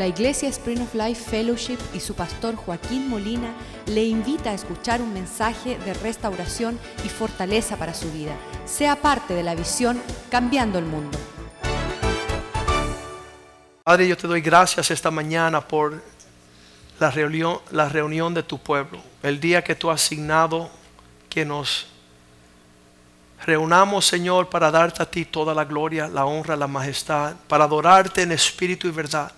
La Iglesia Spring of Life Fellowship y su pastor Joaquín Molina le invita a escuchar un mensaje de restauración y fortaleza para su vida. Sea parte de la visión Cambiando el Mundo. Padre, yo te doy gracias esta mañana por la reunión, la reunión de tu pueblo, el día que tú has asignado que nos reunamos, Señor, para darte a ti toda la gloria, la honra, la majestad, para adorarte en espíritu y verdad,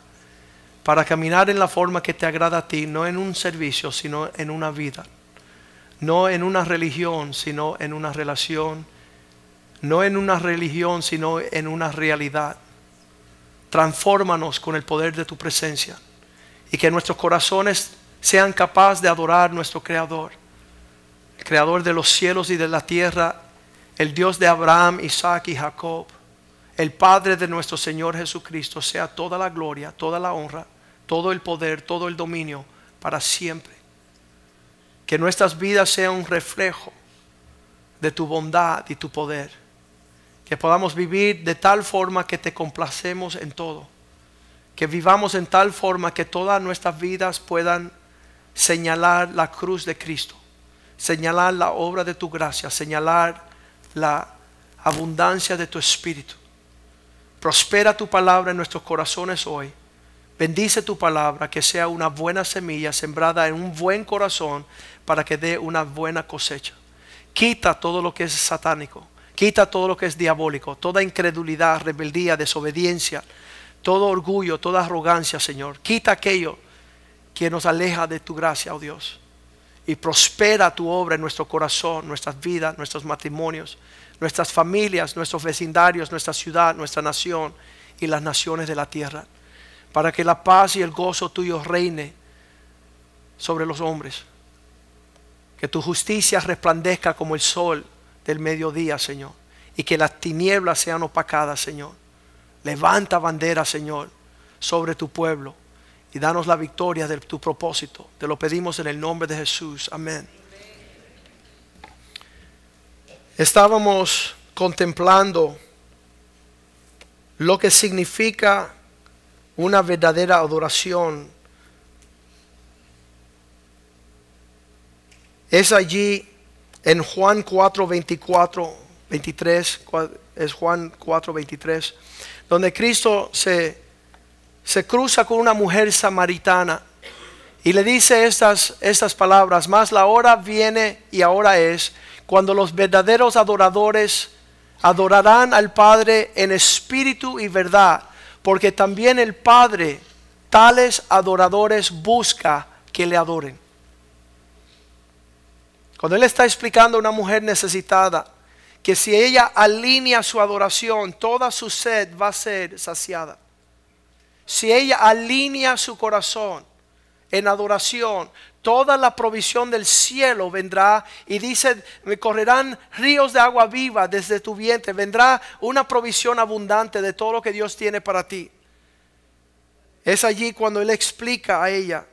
para caminar en la forma que te agrada a ti, no en un servicio, sino en una vida, no en una religión, sino en una relación, no en una religión, sino en una realidad. Transfórmanos con el poder de tu presencia y que nuestros corazones sean capaces de adorar nuestro Creador, el Creador de los cielos y de la tierra el Dios de Abraham, Isaac y Jacob, el Padre de nuestro Señor Jesucristo, sea toda la gloria, toda la honra, todo el poder, todo el dominio para siempre. Que nuestras vidas sean un reflejo de tu bondad y tu poder. Que podamos vivir de tal forma que te complacemos en todo. Que vivamos en tal forma que todas nuestras vidas puedan señalar la cruz de Cristo, señalar la obra de tu gracia, señalar la abundancia de tu espíritu. Prospera tu palabra en nuestros corazones hoy. Bendice tu palabra, que sea una buena semilla sembrada en un buen corazón para que dé una buena cosecha. Quita todo lo que es satánico, quita todo lo que es diabólico, toda incredulidad, rebeldía, desobediencia, todo orgullo, toda arrogancia, Señor. Quita aquello que nos aleja de tu gracia, oh Dios y prospera tu obra en nuestro corazón, nuestras vidas, nuestros matrimonios, nuestras familias, nuestros vecindarios, nuestra ciudad, nuestra nación y las naciones de la tierra, para que la paz y el gozo tuyo reine sobre los hombres. Que tu justicia resplandezca como el sol del mediodía, Señor, y que las tinieblas sean opacadas, Señor. Levanta bandera, Señor, sobre tu pueblo y danos la victoria de tu propósito. Te lo pedimos en el nombre de Jesús. Amén. Estábamos contemplando lo que significa una verdadera adoración. Es allí en Juan 4, 24, 23, es Juan 4, 23, donde Cristo se se cruza con una mujer samaritana y le dice estas, estas palabras, más la hora viene y ahora es cuando los verdaderos adoradores adorarán al Padre en espíritu y verdad, porque también el Padre tales adoradores busca que le adoren. Cuando Él está explicando a una mujer necesitada, que si ella alinea su adoración, toda su sed va a ser saciada si ella alinea su corazón en adoración, toda la provisión del cielo vendrá y dice, me correrán ríos de agua viva desde tu vientre, vendrá una provisión abundante de todo lo que Dios tiene para ti. Es allí cuando Él explica a ella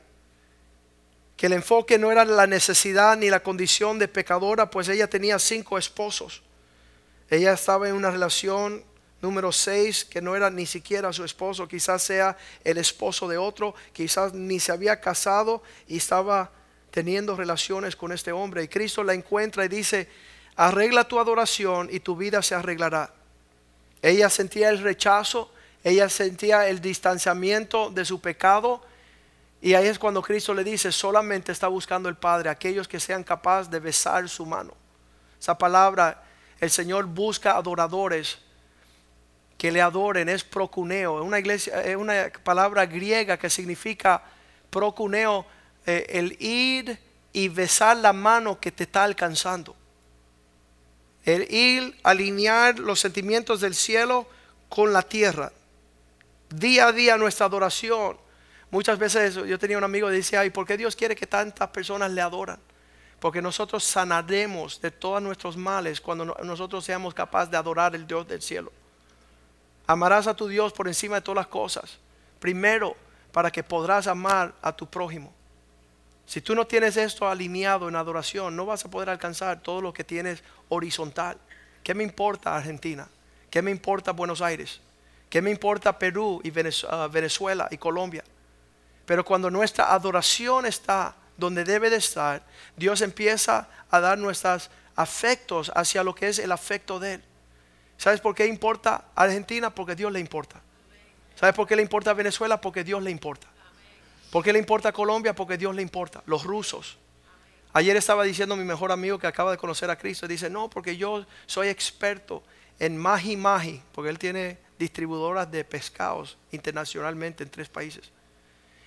que el enfoque no era la necesidad ni la condición de pecadora, pues ella tenía cinco esposos. Ella estaba en una relación Número 6, que no era ni siquiera su esposo, quizás sea el esposo de otro, quizás ni se había casado y estaba teniendo relaciones con este hombre. Y Cristo la encuentra y dice, arregla tu adoración y tu vida se arreglará. Ella sentía el rechazo, ella sentía el distanciamiento de su pecado. Y ahí es cuando Cristo le dice, solamente está buscando el Padre, aquellos que sean capaces de besar su mano. Esa palabra, el Señor busca adoradores que le adoren es procuneo. Una, iglesia, es una palabra griega que significa procuneo, eh, el ir y besar la mano que te está alcanzando. El ir, alinear los sentimientos del cielo con la tierra. Día a día nuestra adoración. Muchas veces yo tenía un amigo que decía, ¿y por qué Dios quiere que tantas personas le adoran? Porque nosotros sanaremos de todos nuestros males cuando nosotros seamos capaces de adorar el Dios del cielo. Amarás a tu Dios por encima de todas las cosas. Primero, para que podrás amar a tu prójimo. Si tú no tienes esto alineado en adoración, no vas a poder alcanzar todo lo que tienes horizontal. ¿Qué me importa Argentina? ¿Qué me importa Buenos Aires? ¿Qué me importa Perú y ah, Venezuela y Colombia? Pero cuando nuestra adoración está donde debe de estar, Dios empieza a dar nuestros afectos hacia lo que es el afecto de Él. ¿Sabes por qué importa Argentina? Porque Dios le importa. ¿Sabes por qué le importa Venezuela? Porque Dios le importa. ¿Por qué le importa Colombia? Porque Dios le importa. Los rusos. Ayer estaba diciendo mi mejor amigo que acaba de conocer a Cristo, dice, no, porque yo soy experto en Magi Magi, porque él tiene distribuidoras de pescados internacionalmente en tres países.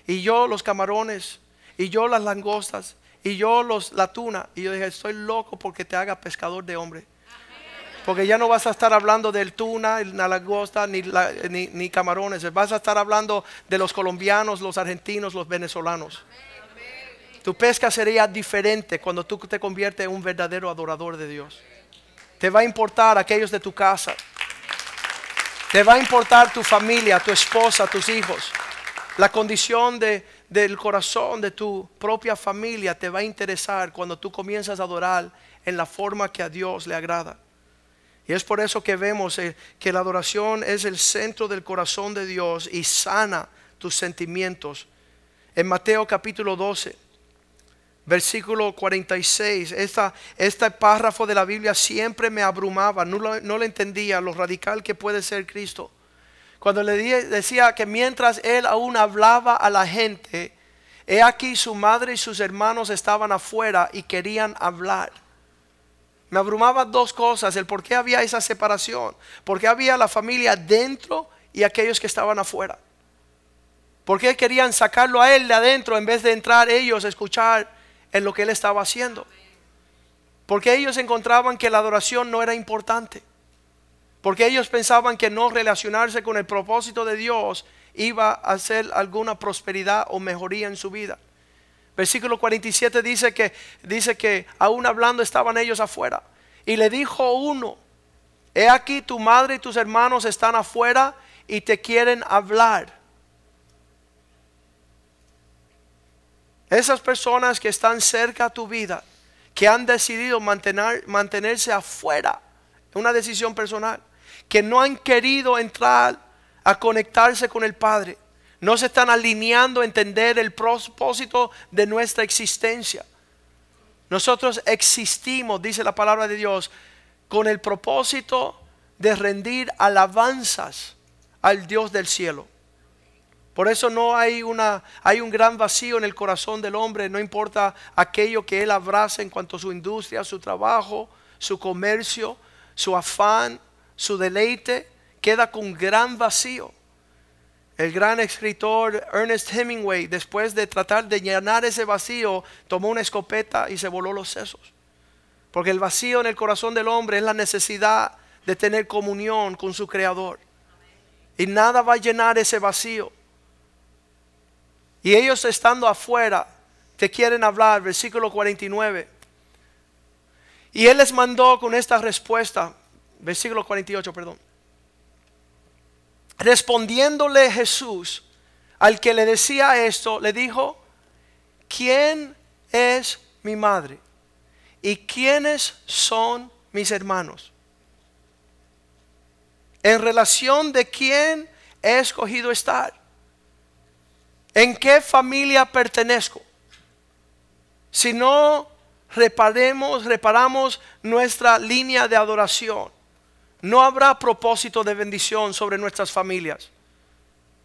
Y yo los camarones, y yo las langostas, y yo los, la tuna. Y yo dije, estoy loco porque te haga pescador de hombre. Porque ya no vas a estar hablando del tuna, la langosta, ni, ni, ni camarones. Vas a estar hablando de los colombianos, los argentinos, los venezolanos. Tu pesca sería diferente cuando tú te conviertes en un verdadero adorador de Dios. Te va a importar aquellos de tu casa. Te va a importar tu familia, tu esposa, tus hijos. La condición de, del corazón de tu propia familia te va a interesar cuando tú comienzas a adorar en la forma que a Dios le agrada. Y es por eso que vemos eh, que la adoración es el centro del corazón de Dios y sana tus sentimientos. En Mateo capítulo 12, versículo 46. Esta, este párrafo de la Biblia siempre me abrumaba, no lo, no entendía lo radical que puede ser Cristo. Cuando le decía que mientras él aún hablaba a la gente, he aquí su madre y sus hermanos estaban afuera y querían hablar. Me abrumaba dos cosas, el por qué había esa separación, por qué había la familia dentro y aquellos que estaban afuera. ¿Por qué querían sacarlo a él de adentro en vez de entrar ellos a escuchar en lo que él estaba haciendo. Porque ellos encontraban que la adoración no era importante. Porque ellos pensaban que no relacionarse con el propósito de Dios iba a hacer alguna prosperidad o mejoría en su vida. Versículo 47 dice que, dice que aún hablando estaban ellos afuera. Y le dijo uno, he aquí tu madre y tus hermanos están afuera y te quieren hablar. Esas personas que están cerca a tu vida, que han decidido mantener, mantenerse afuera, una decisión personal, que no han querido entrar a conectarse con el Padre, no se están alineando a entender el propósito de nuestra existencia. Nosotros existimos, dice la palabra de Dios, con el propósito de rendir alabanzas al Dios del cielo. Por eso no hay una hay un gran vacío en el corazón del hombre, no importa aquello que él abraza en cuanto a su industria, su trabajo, su comercio, su afán, su deleite, queda con gran vacío. El gran escritor Ernest Hemingway, después de tratar de llenar ese vacío, tomó una escopeta y se voló los sesos. Porque el vacío en el corazón del hombre es la necesidad de tener comunión con su creador. Y nada va a llenar ese vacío y ellos estando afuera, te quieren hablar, versículo 49. Y él les mandó con esta respuesta, versículo 48, perdón. Respondiéndole Jesús al que le decía esto, le dijo, ¿quién es mi madre? ¿Y quiénes son mis hermanos? En relación de quién he escogido estar. ¿En qué familia pertenezco? Si no reparemos, reparamos nuestra línea de adoración, no habrá propósito de bendición sobre nuestras familias.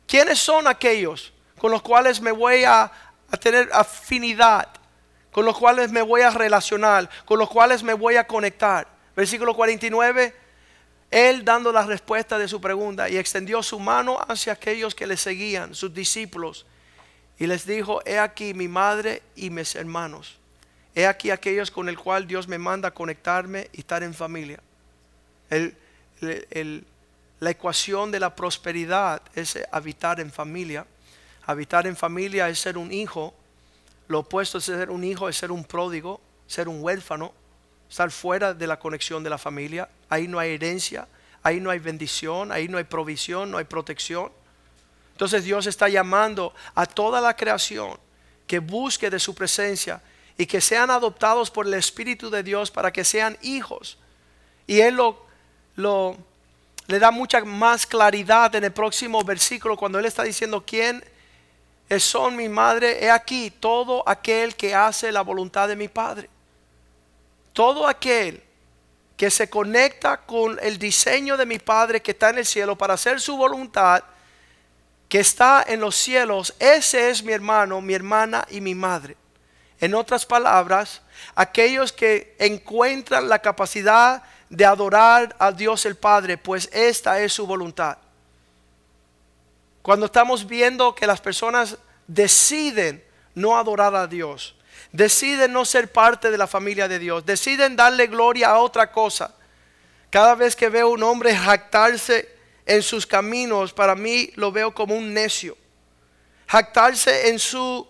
¿Quiénes son aquellos con los cuales me voy a, tener afinidad? Con los cuales me voy a relacionar, con los cuales me voy a conectar. Versículo 49 él dando la respuesta de su pregunta y extendió su mano hacia aquellos que le seguían, sus discípulos, y les dijo, he aquí mi madre y mis hermanos. He aquí aquellos con el cual Dios me manda conectarme y estar en familia. La ecuación de la prosperidad es habitar en familia. Habitar en familia es ser un hijo. Lo opuesto de ser un hijo es ser un pródigo, ser un huérfano, estar fuera de la conexión de la familia. Ahí no hay herencia, ahí no hay bendición, ahí no hay provisión, no hay protección. Entonces Dios está llamando a toda la creación que busque de su presencia y que sean adoptados por el Espíritu de Dios para que sean hijos. Y Él lo, lo le da mucha más claridad en el próximo versículo cuando Él está diciendo quién son mi madre, he aquí todo aquel que hace la voluntad de mi Padre. Todo aquel que se conecta con el diseño de mi Padre que está en el cielo para hacer su voluntad, que está en los cielos, ese es mi hermano, mi hermana y mi madre. En otras palabras, aquellos que encuentran la capacidad de adorar a Dios el Padre, pues esta es su voluntad. Cuando estamos viendo que las personas deciden no adorar a Dios, deciden no ser parte de la familia de Dios, deciden darle gloria a otra cosa. Cada vez que veo un hombre jactarse en sus caminos, para mí lo veo como un necio. Jactarse en su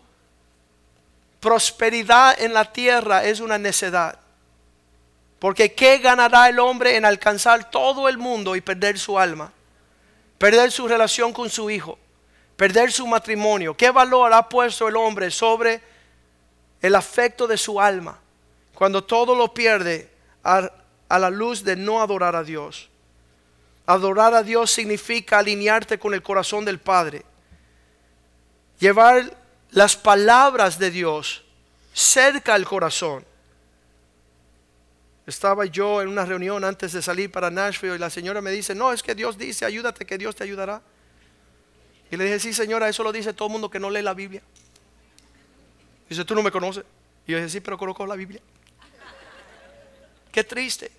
prosperidad en la tierra es una necedad. Porque ¿qué ganará el hombre en alcanzar todo el mundo y perder su alma? perder su relación con su hijo, perder su matrimonio. ¿Qué valor ha puesto el hombre sobre el afecto de su alma cuando todo lo pierde a, la luz de no adorar a Dios? Adorar a Dios significa alinearte con el corazón del Padre, llevar las palabras de Dios cerca al corazón. Estaba yo en una reunión antes de salir para Nashville y la señora me dice, no, es que Dios dice, ayúdate que Dios te ayudará. Y le dije, sí señora, eso lo dice todo el mundo que no lee la Biblia. Dice, tú no me conoces. Y yo dije, sí, pero conozco la Biblia. Qué triste.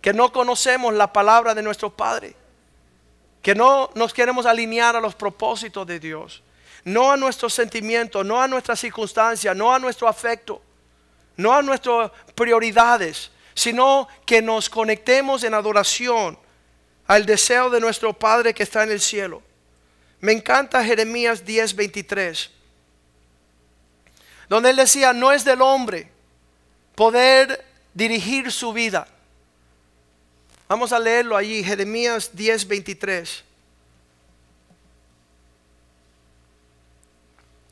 Que no conocemos la palabra de nuestro Padre. Que no nos queremos alinear a los propósitos de Dios. No a nuestros sentimientos, no a nuestras circunstancias, no a nuestro afecto, no a nuestras prioridades sino que nos conectemos en adoración al deseo de nuestro Padre que está en el cielo. Me encanta Jeremías 10:23, donde él decía, no es del hombre poder dirigir su vida. Vamos a leerlo allí, Jeremías 10:23.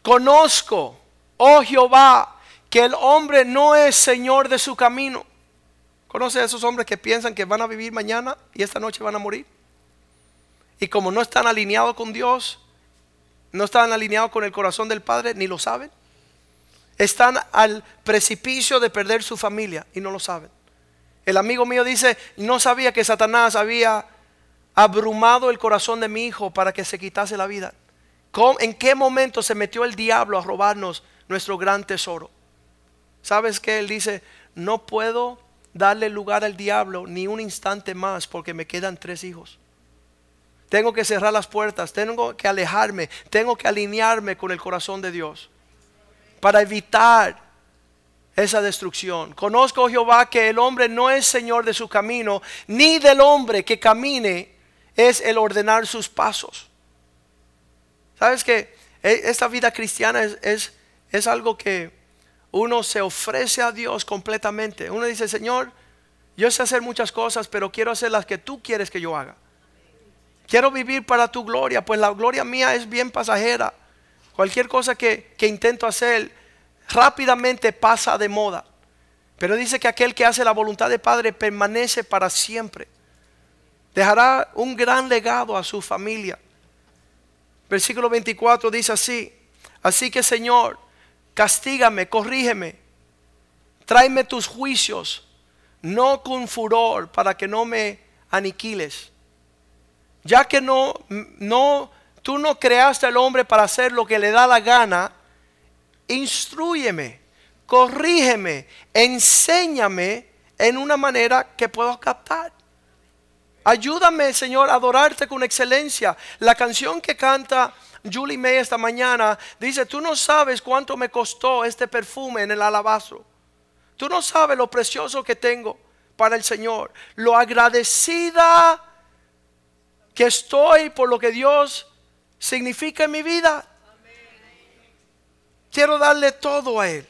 Conozco, oh Jehová, que el hombre no es señor de su camino ¿Conoce a esos hombres que piensan que van a vivir mañana y esta noche van a morir? Y como no están alineados con Dios, no están alineados con el corazón del Padre, ni lo saben. Están al precipicio de perder su familia y no lo saben. El amigo mío dice, no sabía que Satanás había abrumado el corazón de mi hijo para que se quitase la vida. ¿En qué momento se metió el diablo a robarnos nuestro gran tesoro? ¿Sabes qué? Él dice, no puedo darle lugar al diablo ni un instante más porque me quedan tres hijos. Tengo que cerrar las puertas, tengo que alejarme, tengo que alinearme con el corazón de Dios para evitar esa destrucción. Conozco, Jehová, que el hombre no es señor de su camino, ni del hombre que camine es el ordenar sus pasos. ¿Sabes que esta vida cristiana es, es, es algo que uno se ofrece a Dios completamente. Uno dice, Señor, yo sé hacer muchas cosas, pero quiero hacer las que tú quieres que yo haga. Quiero vivir para tu gloria, pues la gloria mía es bien pasajera. Cualquier cosa que, que intento hacer rápidamente pasa de moda. Pero dice que aquel que hace la voluntad de Padre permanece para siempre. Dejará un gran legado a su familia. Versículo 24 dice así. Así que Señor, castígame, corrígeme, tráeme tus juicios, no con furor para que no me aniquiles. Ya que no, no, tú no creaste al hombre para hacer lo que le da la gana, instruyeme, corrígeme, enséñame en una manera que puedo captar. Ayúdame, Señor, a adorarte con excelencia. La canción que canta Julie May esta mañana dice, tú no sabes cuánto me costó este perfume en el alabastro. Tú no sabes lo precioso que tengo para el Señor. Lo agradecida que estoy por lo que Dios significa en mi vida. Quiero darle todo a Él.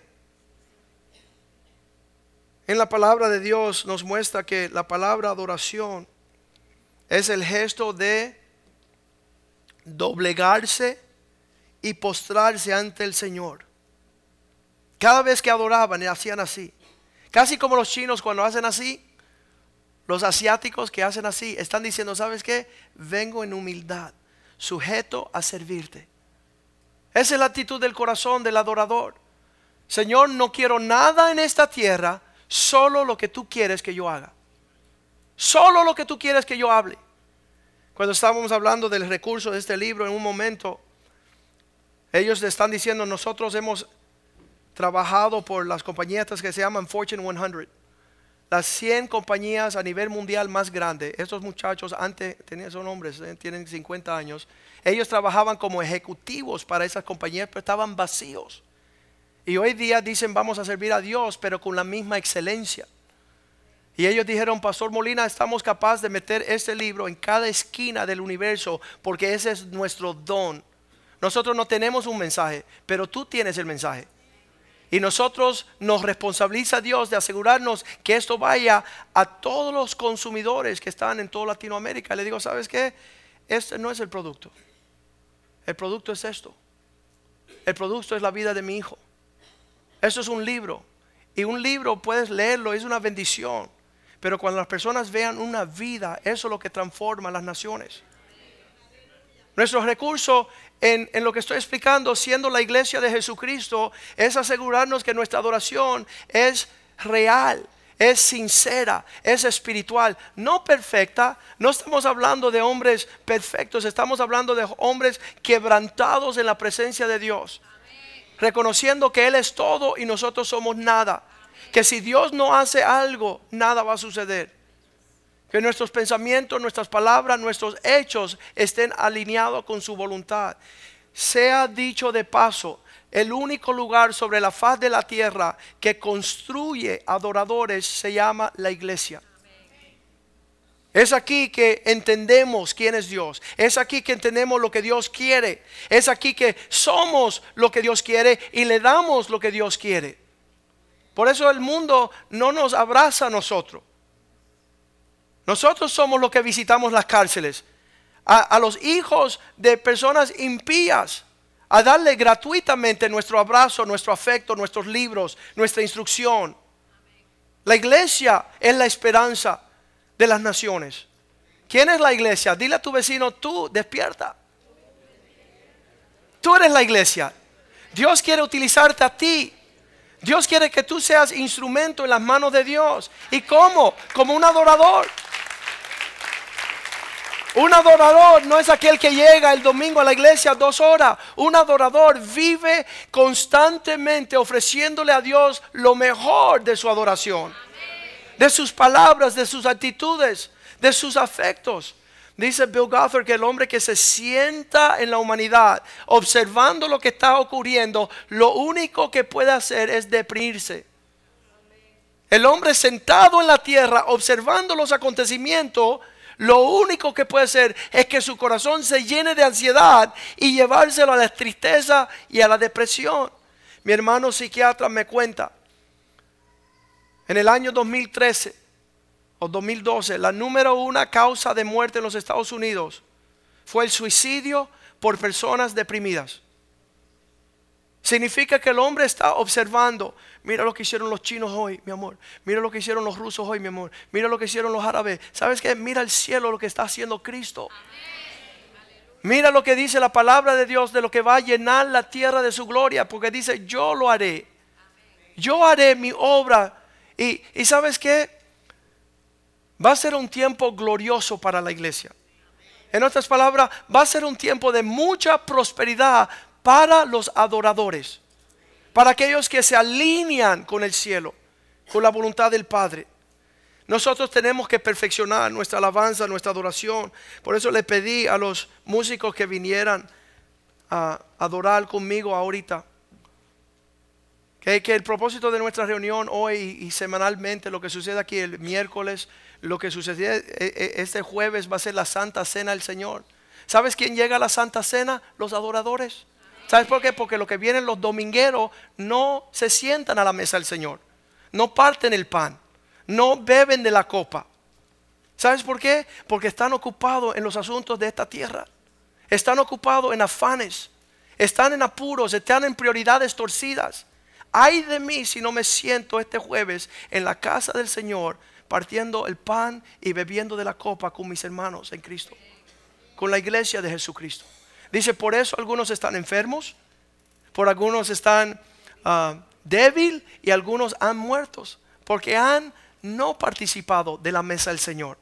En la palabra de Dios nos muestra que la palabra adoración es el gesto de doblegarse y postrarse ante el Señor. Cada vez que adoraban, hacían así. Casi como los chinos cuando hacen así, los asiáticos que hacen así, están diciendo, ¿sabes qué? Vengo en humildad, sujeto a servirte. Esa es la actitud del corazón del adorador. Señor, no quiero nada en esta tierra, solo lo que tú quieres que yo haga. Solo lo que tú quieres que yo hable. Cuando estábamos hablando del recurso de este libro, en un momento, ellos le están diciendo, nosotros hemos trabajado por las compañías que se llaman Fortune 100 las 100 compañías a nivel mundial más grandes, estos muchachos antes tenían son hombres, eh, tienen 50 años, ellos trabajaban como ejecutivos para esas compañías, pero estaban vacíos. Y hoy día dicen vamos a servir a Dios, pero con la misma excelencia. Y ellos dijeron, Pastor Molina, estamos capaces de meter este libro en cada esquina del universo, porque ese es nuestro don. Nosotros no tenemos un mensaje, pero tú tienes el mensaje. Y nosotros nos responsabiliza Dios de asegurarnos que esto vaya a todos los consumidores que están en toda Latinoamérica. Le digo, ¿sabes qué? Este no es el producto. El producto es esto. El producto es la vida de mi hijo. Esto es un libro. Y un libro puedes leerlo, es una bendición. Pero cuando las personas vean una vida, eso es lo que transforma las naciones. Nuestro recurso en, lo que estoy explicando, siendo la iglesia de Jesucristo, es asegurarnos que nuestra adoración es real, es sincera, es espiritual, no perfecta. No estamos hablando de hombres perfectos, estamos hablando de hombres quebrantados en la presencia de Dios, reconociendo que Él es todo y nosotros somos nada. Que si Dios no hace algo, nada va a suceder. Que nuestros pensamientos, nuestras palabras, nuestros hechos estén alineados con su voluntad. Sea dicho de paso, el único lugar sobre la faz de la tierra que construye adoradores se llama la iglesia. Es aquí que entendemos quién es Dios. Es aquí que entendemos lo que Dios quiere. Es aquí que somos lo que Dios quiere y le damos lo que Dios quiere. Por eso el mundo no nos abraza a nosotros. Nosotros somos los que visitamos las cárceles. A, los hijos de personas impías. A darle gratuitamente nuestro abrazo, nuestro afecto, nuestros libros, nuestra instrucción. La iglesia es la esperanza de las naciones. ¿Quién es la iglesia? Dile a tu vecino, tú despierta. Tú eres la iglesia. Dios quiere utilizarte a ti. Dios quiere que tú seas instrumento en las manos de Dios. ¿Y cómo? Como un adorador. Un adorador no es aquel que llega el domingo a la iglesia dos horas. Un adorador vive constantemente ofreciéndole a Dios lo mejor de su adoración. De sus palabras, de sus actitudes, de sus afectos. Dice Bill Gothard que el hombre que se sienta en la humanidad observando lo que está ocurriendo, lo único que puede hacer es deprimirse. El hombre sentado en la tierra observando los acontecimientos lo único que puede ser es que su corazón se llene de ansiedad y llevárselo a la tristeza y a la depresión. Mi hermano psiquiatra me cuenta, en el año 2013 o 2012, la número una causa de muerte en los Estados Unidos fue el suicidio por personas deprimidas. Significa que el hombre está observando. Mira lo que hicieron los chinos hoy, mi amor. Mira lo que hicieron los rusos hoy, mi amor. Mira lo que hicieron los árabes. ¿Sabes qué? Mira el cielo lo que está haciendo Cristo. Mira lo que dice la palabra de Dios de lo que va a llenar la tierra de su gloria. Porque dice, yo lo haré. Yo haré mi obra. Y, y sabes qué? Va a ser un tiempo glorioso para la iglesia. En otras palabras, va a ser un tiempo de mucha prosperidad para los adoradores, para aquellos que se alinean con el cielo, con la voluntad del Padre. Nosotros tenemos que perfeccionar nuestra alabanza, nuestra adoración. Por eso le pedí a los músicos que vinieran a adorar conmigo ahorita. Que, que el propósito de nuestra reunión hoy y semanalmente, lo que sucede aquí el miércoles, lo que sucede e, e, este jueves va a ser la Santa Cena del Señor. ¿Sabes quién llega a la Santa Cena? Los adoradores. ¿Sabes por qué? Porque lo que vienen los domingueros no se sientan a la mesa del Señor. No parten el pan. No beben de la copa. ¿Sabes por qué? Porque están ocupados en los asuntos de esta tierra. Están ocupados en afanes. Están en apuros. Están en prioridades torcidas. Ay de mí si no me siento este jueves en la casa del Señor partiendo el pan y bebiendo de la copa con mis hermanos en Cristo. Con la iglesia de Jesucristo. Dice, por eso algunos están enfermos, por algunos están ah, débil y algunos han muertos porque han no participado de la mesa del Señor.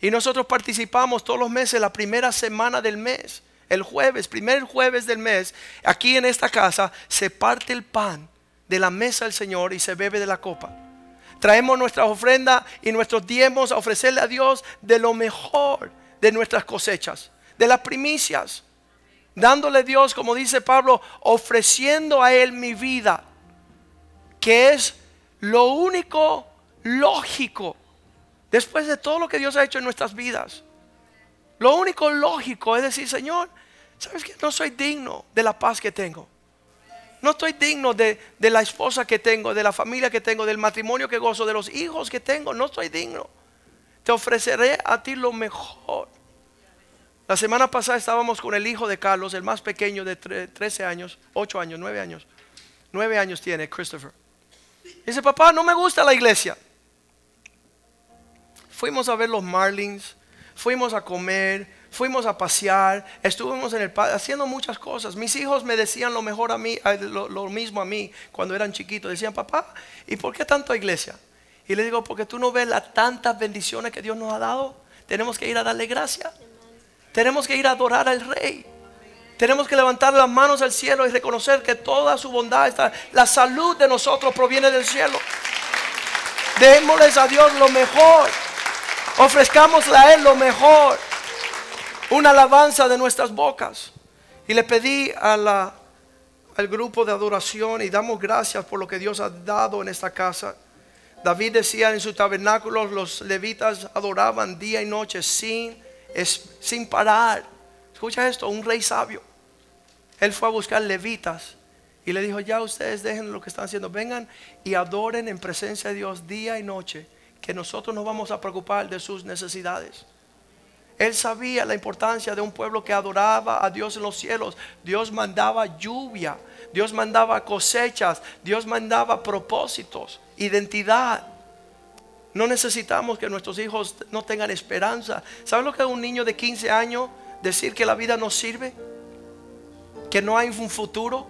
Y nosotros participamos todos los meses, la primera semana del mes, el jueves, primer jueves del mes, aquí en esta casa se parte el pan de la mesa del Señor y se bebe de la copa. Traemos nuestra ofrenda y nuestros diezmos a ofrecerle a Dios de lo mejor de nuestras cosechas, de las primicias. Dándole a Dios, como dice Pablo, ofreciendo a Él mi vida, que es lo único lógico después de todo lo que Dios ha hecho en nuestras vidas. Lo único lógico es decir, Señor, ¿sabes que No soy digno de la paz que tengo. No estoy digno de, de, la esposa que tengo, de la familia que tengo, del matrimonio que gozo, de los hijos que tengo. No estoy digno. Te ofreceré a ti lo mejor. La semana pasada estábamos con el hijo de Carlos, el más pequeño de 13 años, 8 años, 9 años. 9 años tiene Christopher. Dice, papá, no me gusta la iglesia. Fuimos a ver los Marlins, fuimos a comer, fuimos a pasear, estuvimos en el haciendo muchas cosas. Mis hijos me decían lo mejor a mí, lo, mismo a mí cuando eran chiquitos. Decían, papá, ¿y por qué tanto iglesia? Y le digo, porque tú no ves las tantas bendiciones que Dios nos ha dado. Tenemos que ir a darle gracias. Tenemos que ir a adorar al Rey. Tenemos que levantar las manos al cielo y reconocer que toda su bondad está, la salud de nosotros proviene del cielo. Démosles a Dios lo mejor. Ofrezcámosle a Él lo mejor. Una alabanza de nuestras bocas. Y le pedí al grupo de adoración y damos gracias por lo que Dios ha dado en esta casa. David decía en su tabernáculo, los levitas adoraban día y noche sin, sin parar. Escucha esto, un rey sabio él fue a buscar levitas y le dijo, ya ustedes dejen lo que están haciendo, vengan y adoren en presencia de Dios día y noche, que nosotros nos vamos a preocupar de sus necesidades. Él sabía la importancia de un pueblo que adoraba a Dios en los cielos. Dios mandaba lluvia, Dios mandaba cosechas, Dios mandaba propósitos, identidad. No necesitamos que nuestros hijos no tengan esperanza. ¿Saben lo que es un niño de 15 años decir que la vida no sirve? que no hay un futuro.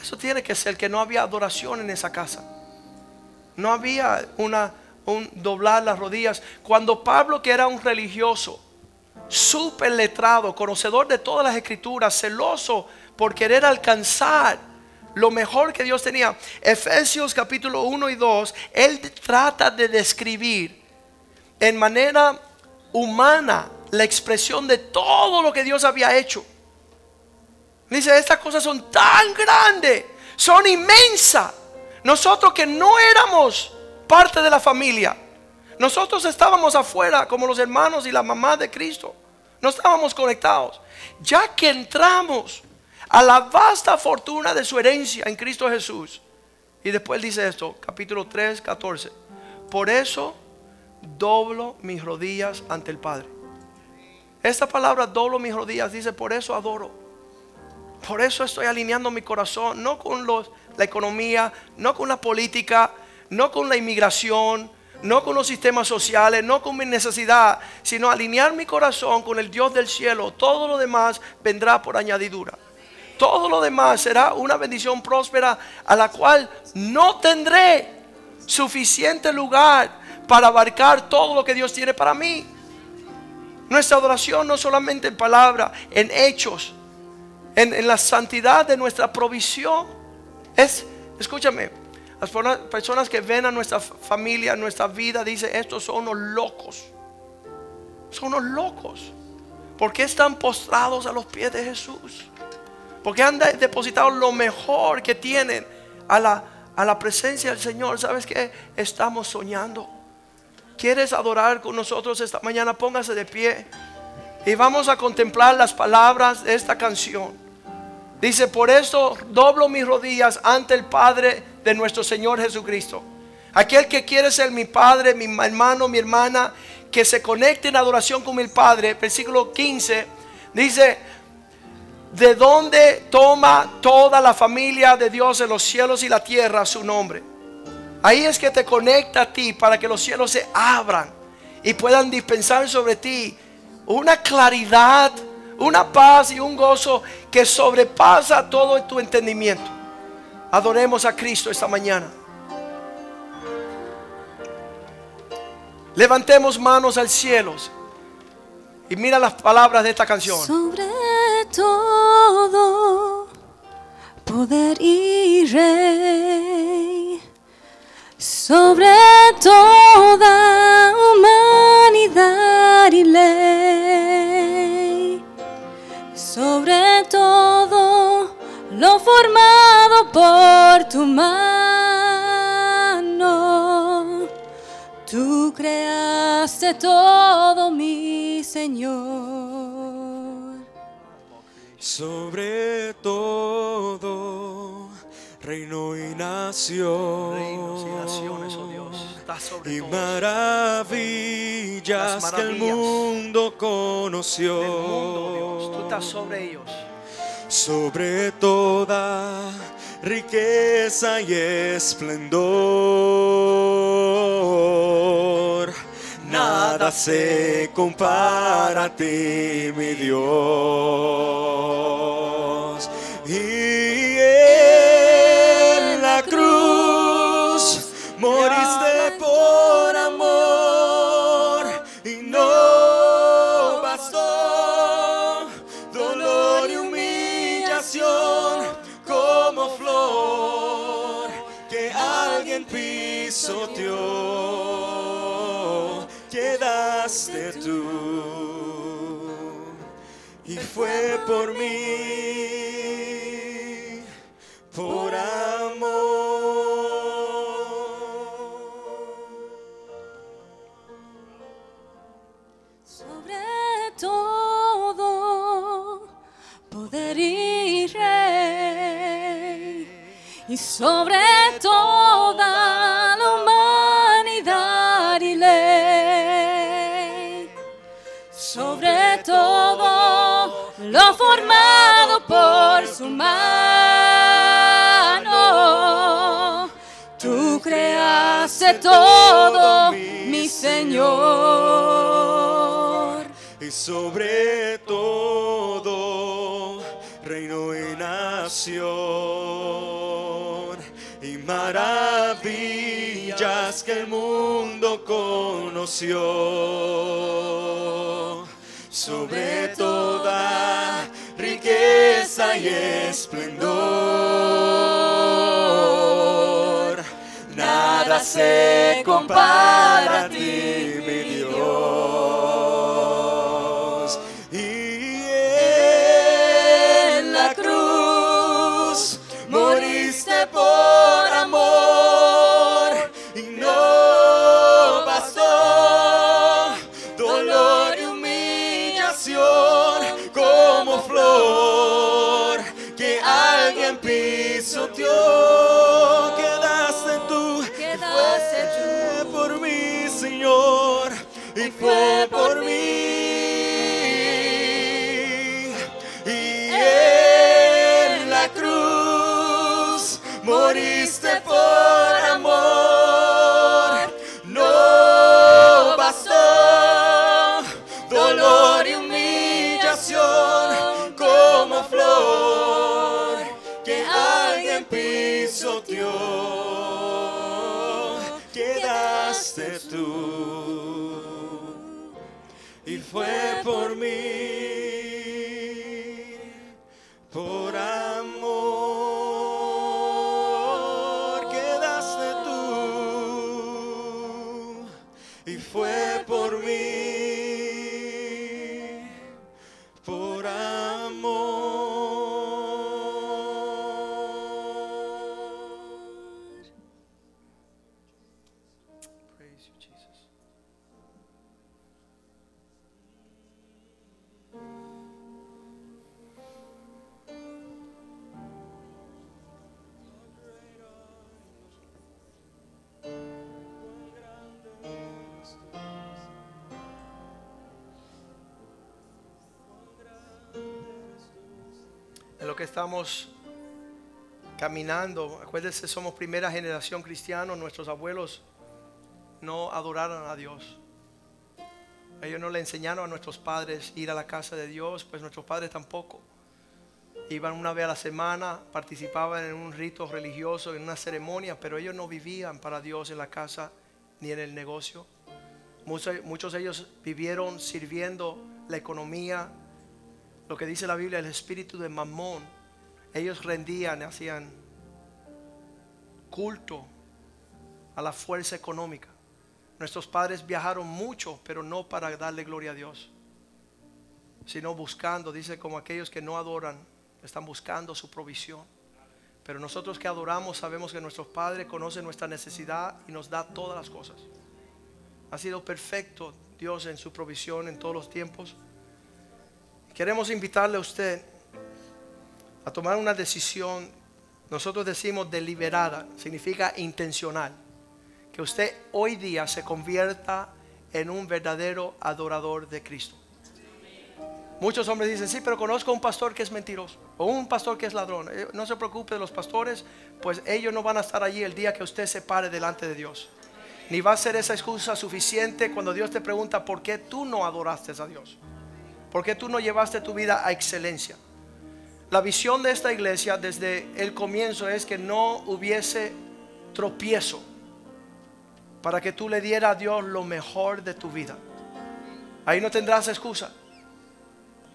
Eso tiene que ser que no había adoración en esa casa. No había una, un doblar las rodillas. Cuando Pablo, que era un religioso, súper letrado, conocedor de todas las escrituras, celoso por querer alcanzar lo mejor que Dios tenía. Efesios capítulo 1 y 2, él trata de describir en manera humana la expresión de todo lo que Dios había hecho. Dice, estas cosas son tan grandes, son inmensas. Nosotros que no éramos parte de la familia, nosotros estábamos afuera como los hermanos y la mamá de Cristo. No estábamos conectados. Ya que entramos a la vasta fortuna de su herencia en Cristo Jesús. Y después dice esto, capítulo 3, 14. Por eso doblo mis rodillas ante el Padre. Esta palabra doblo mis rodillas dice, por eso adoro. Por eso estoy alineando mi corazón, no con la economía, no con la política, no con la inmigración, no con los sistemas sociales, no con mi necesidad, sino alinear mi corazón con el Dios del cielo. Todo lo demás vendrá por añadidura. Todo lo demás será una bendición próspera a la cual no tendré suficiente lugar para abarcar todo lo que Dios tiene para mí. Nuestra adoración no solamente en palabra, en hechos en, la santidad de nuestra provisión. Es, escúchame, las personas que ven a nuestra familia, nuestra vida, dicen, estos son unos locos. Son unos locos. ¿Por qué están postrados a los pies de Jesús? Porque han depositado lo mejor que tienen a la, a la presencia del Señor. ¿Sabes qué? Estamos soñando. ¿Quieres adorar con nosotros esta mañana? Póngase de pie. Y vamos a contemplar las palabras de esta canción. Dice, por eso doblo mis rodillas ante el Padre de nuestro Señor Jesucristo. Aquel que quiere ser mi Padre, mi hermano, mi hermana, que se conecte en adoración con mi Padre. Versículo 15 dice, de donde toma toda la familia de Dios en los cielos y la tierra su nombre. Ahí es que te conecta a ti para que los cielos se abran y puedan dispensar sobre ti una claridad Una paz y un gozo que sobrepasa todo tu entendimiento. Adoremos a Cristo esta mañana. Levantemos manos al cielo y mira las palabras de esta canción. Sobre todo, poder y rey, sobre toda humanidad y ley, sobre todo lo formado por tu mano. Tú creaste todo, mi Señor. Sobre todo, reino y nación. Reinos y naciones, oh Dios, estás sobre y todos. maravillas, Las que el mundo conoció. Del mundo, Dios, tú estás sobre ellos. sobre toda riqueza y esplendor. Nada se compara a ti, mi Dios. Por mí, por amor. Sobre todo, poder y rey, y sobre formado por su mano. Tú creaste todo, mi Señor. y sobre todo reino y nación y maravillas que el mundo conoció sobre toda riqueza y esplendor. Nada se compara a ti pisoteó quedaste tú Quedaste y fue por mí Señor y fue por En lo que estamos caminando, acuérdense, somos primera generación cristiana, nuestros abuelos no adoraron a Dios. Ellos no le enseñaron a nuestros padres ir a la casa de Dios, pues nuestros padres tampoco. Iban una vez a la semana, participaban en un rito religioso, en una ceremonia, pero ellos no vivían para Dios en la casa ni en el negocio. Muchos, muchos de ellos vivieron sirviendo la economía, lo que dice la Biblia, el espíritu de Mamón. Ellos rendían, hacían culto a la fuerza económica. Nuestros padres viajaron mucho, pero no para darle gloria a Dios, sino buscando, dice como aquellos que no adoran, están buscando su provisión. Pero nosotros que adoramos sabemos que nuestros padres conocen nuestra necesidad y nos da todas las cosas. Ha sido perfecto Dios en su provisión en todos los tiempos. Queremos invitarle a usted a tomar una decisión. Nosotros decimos deliberada, significa intencional. Que usted hoy día se convierta en un verdadero adorador de Cristo. Muchos hombres dicen, sí, pero conozco a un pastor que es mentiroso o un pastor que es ladrón. Eh, No se preocupe de los pastores, pues ellos no van a estar allí el día que usted se pare delante de Dios. Ni va a ser esa excusa suficiente cuando Dios te pregunta por qué tú no adoraste a Dios. ¿Por qué tú no llevaste tu vida a excelencia? La visión de esta iglesia desde el comienzo es que no hubiese tropiezo para que tú le dieras a Dios lo mejor de tu vida. Ahí no tendrás excusa.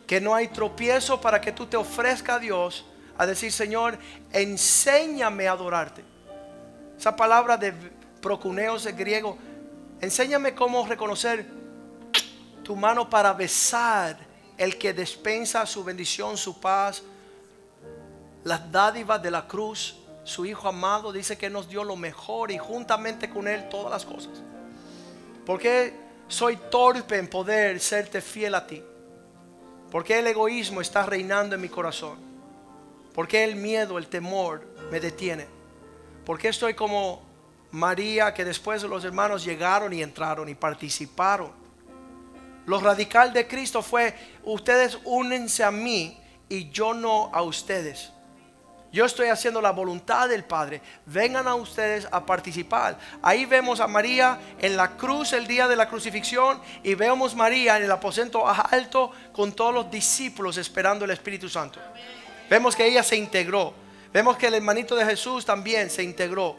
Que no hay tropiezo para que tú te ofrezcas a Dios a decir, Señor, enséñame a adorarte. Esa palabra de procuneos en griego, enséñame cómo reconocer tu mano para besar el que despensa su bendición, su paz, las dádivas de la cruz. Su Hijo amado dice que nos dio lo mejor y juntamente con Él todas las cosas. ¿Por qué soy torpe en poder serte fiel a ti? ¿Por qué el egoísmo está reinando en mi corazón? ¿Por qué el miedo, el temor me detiene? ¿Por qué estoy como María que después los hermanos llegaron y entraron y participaron? Lo radical de Cristo fue, ustedes únense a mí y yo no a ustedes. Yo estoy haciendo la voluntad del Padre. Vengan a ustedes a participar. Ahí vemos a María en la cruz el día de la crucifixión y vemos María en el aposento alto con todos los discípulos esperando el Espíritu Santo. Vemos que ella se integró. Vemos que el hermanito de Jesús también se integró.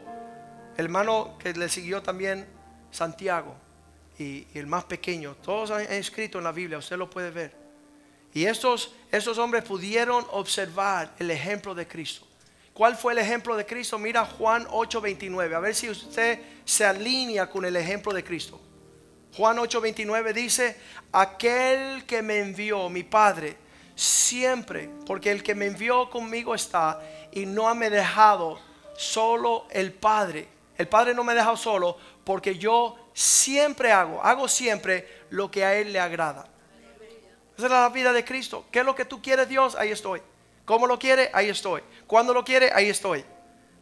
El hermano que le siguió también Santiago y, el más pequeño. Todos han escrito en la Biblia, usted lo puede ver. Y estos, estos hombres pudieron observar el ejemplo de Cristo. ¿Cuál fue el ejemplo de Cristo? Mira Juan 8:29. A ver si usted se alinea con el ejemplo de Cristo. Juan 8:29 dice, aquel que me envió, mi Padre, siempre, porque el que me envió conmigo está y no me ha dejado solo el Padre. El Padre no me ha dejado solo porque yo siempre hago, hago siempre lo que a Él le agrada. Esa es la vida de Cristo. ¿Qué es lo que tú quieres, Dios? Ahí estoy. ¿Cómo lo quiere? Ahí estoy. ¿Cuándo lo quiere? Ahí estoy.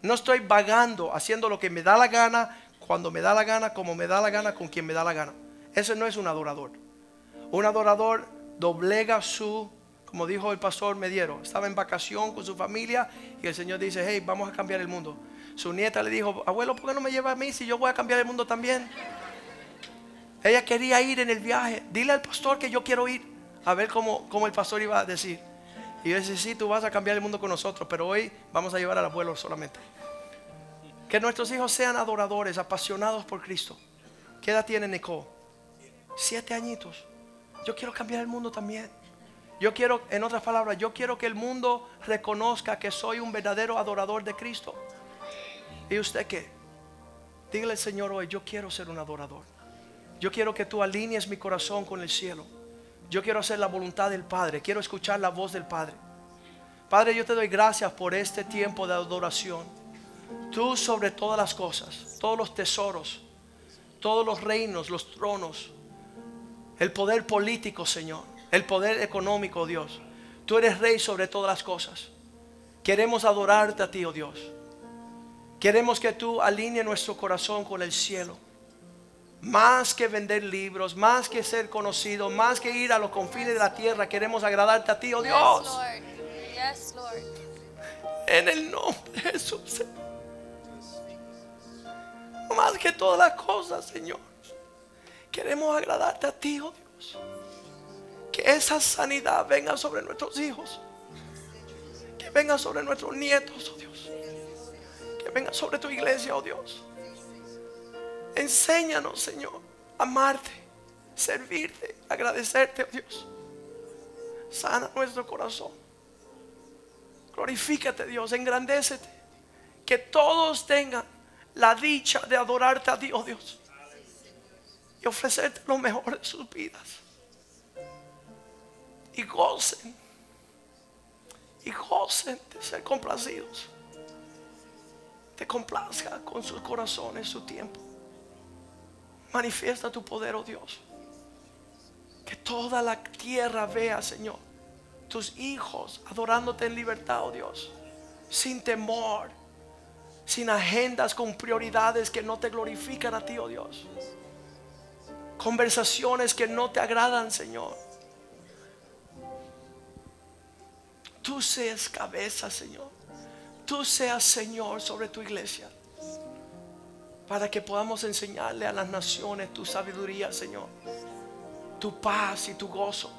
No estoy vagando, haciendo lo que me da la gana, cuando me da la gana, como me da la gana, con quien me da la gana. Ese no es un adorador. Un adorador doblega su, como dijo el pastor Mediero, estaba en vacación con su familia y el Señor dice, hey, vamos a cambiar el mundo. Su nieta le dijo, abuelo, ¿por qué no me lleva a mí si yo voy a cambiar el mundo también? Ella quería ir en el viaje. Dile al pastor que yo quiero ir a ver cómo, cómo el pastor iba a decir. Y yo decía, sí, tú vas a cambiar el mundo con nosotros, pero hoy vamos a llevar al abuelo solamente. Que nuestros hijos sean adoradores, apasionados por Cristo. ¿Qué edad tiene Nicole? Siete añitos. Yo quiero cambiar el mundo también. Yo quiero, en otras palabras, yo quiero que el mundo reconozca que soy un verdadero adorador de Cristo. ¿Y usted qué? Dígale al Señor hoy, yo quiero ser un adorador. Yo quiero que tú alinees mi corazón con el cielo. Yo quiero hacer la voluntad del Padre. Quiero escuchar la voz del Padre. Padre, yo te doy gracias por este tiempo de adoración. Tú sobre todas las cosas, todos los tesoros, todos los reinos, los tronos, el poder político, Señor, el poder económico, Dios. Tú eres rey sobre todas las cosas. Queremos adorarte a ti, oh Dios. Queremos que tú alinee nuestro corazón con el cielo. Más que vender libros, más que ser conocido, más que ir a los confines de la tierra, queremos agradarte a ti, oh Dios. Lord. Yes, Lord. En el nombre de Jesús. Más que todas las cosas, Señor. Queremos agradarte a ti, oh. Dios. Que esa sanidad venga sobre nuestros hijos. Que venga sobre nuestros nietos, oh Dios. Que venga sobre tu iglesia, oh Dios. Enséñanos, Señor, a amarte, servirte, agradecerte, oh Dios. Sana nuestro corazón. Glorifícate, Dios, engrandécete. Que todos tengan la dicha de adorarte a Dios, Dios. Y ofrecerte lo mejor de sus vidas. Y gocen. Y gocen de ser complacidos. Te complazca con sus corazones su tiempo. Manifiesta tu poder, oh Dios. Que toda la tierra vea, Señor, tus hijos adorándote en libertad, oh Dios. Sin temor, sin agendas con prioridades que no te glorifican a ti, oh Dios. Conversaciones que no te agradan, Señor. Tú seas cabeza, Señor. Tú seas Señor sobre tu iglesia. Para que podamos enseñarle a las naciones tu sabiduría, Señor. Tu paz y tu gozo.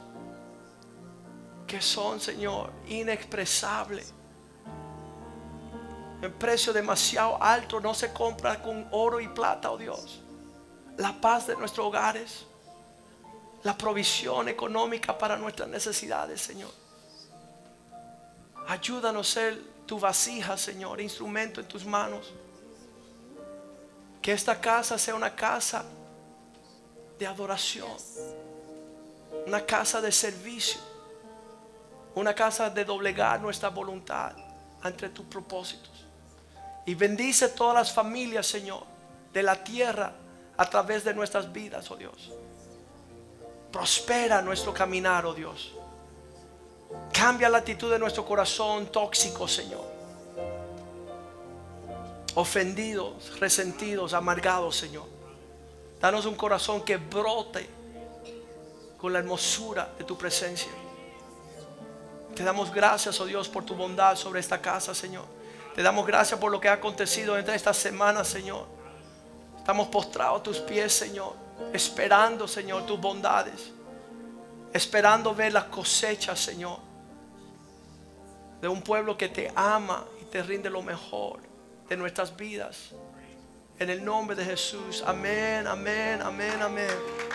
Que son, Señor, inexpresables. En precio demasiado alto no se compra con oro y plata, oh Dios. La paz de nuestros hogares. La provisión económica para nuestras necesidades, Señor. Ayúdanos a ser tu vasija, Señor, instrumento en tus manos. Que esta casa sea una casa de adoración, una casa de servicio, una casa de doblegar nuestra voluntad ante tus propósitos. Y bendice todas las familias, Señor, de la tierra a través de nuestras vidas, oh Dios. Prospera nuestro caminar, oh Dios. Cambia la actitud de nuestro corazón tóxico, Señor. Ofendidos, resentidos, amargados, Señor. Danos un corazón que brote con la hermosura de tu presencia. Te damos gracias, oh Dios, por tu bondad sobre esta casa, Señor. Te damos gracias por lo que ha acontecido entre esta semana, Señor. Estamos postrados a tus pies, Señor, esperando, Señor, tus bondades. Esperando ver las cosechas, Señor, de un pueblo que te ama y te rinde lo mejor de nuestras vidas. En el nombre de Jesús. Amén, amén, amén, amén.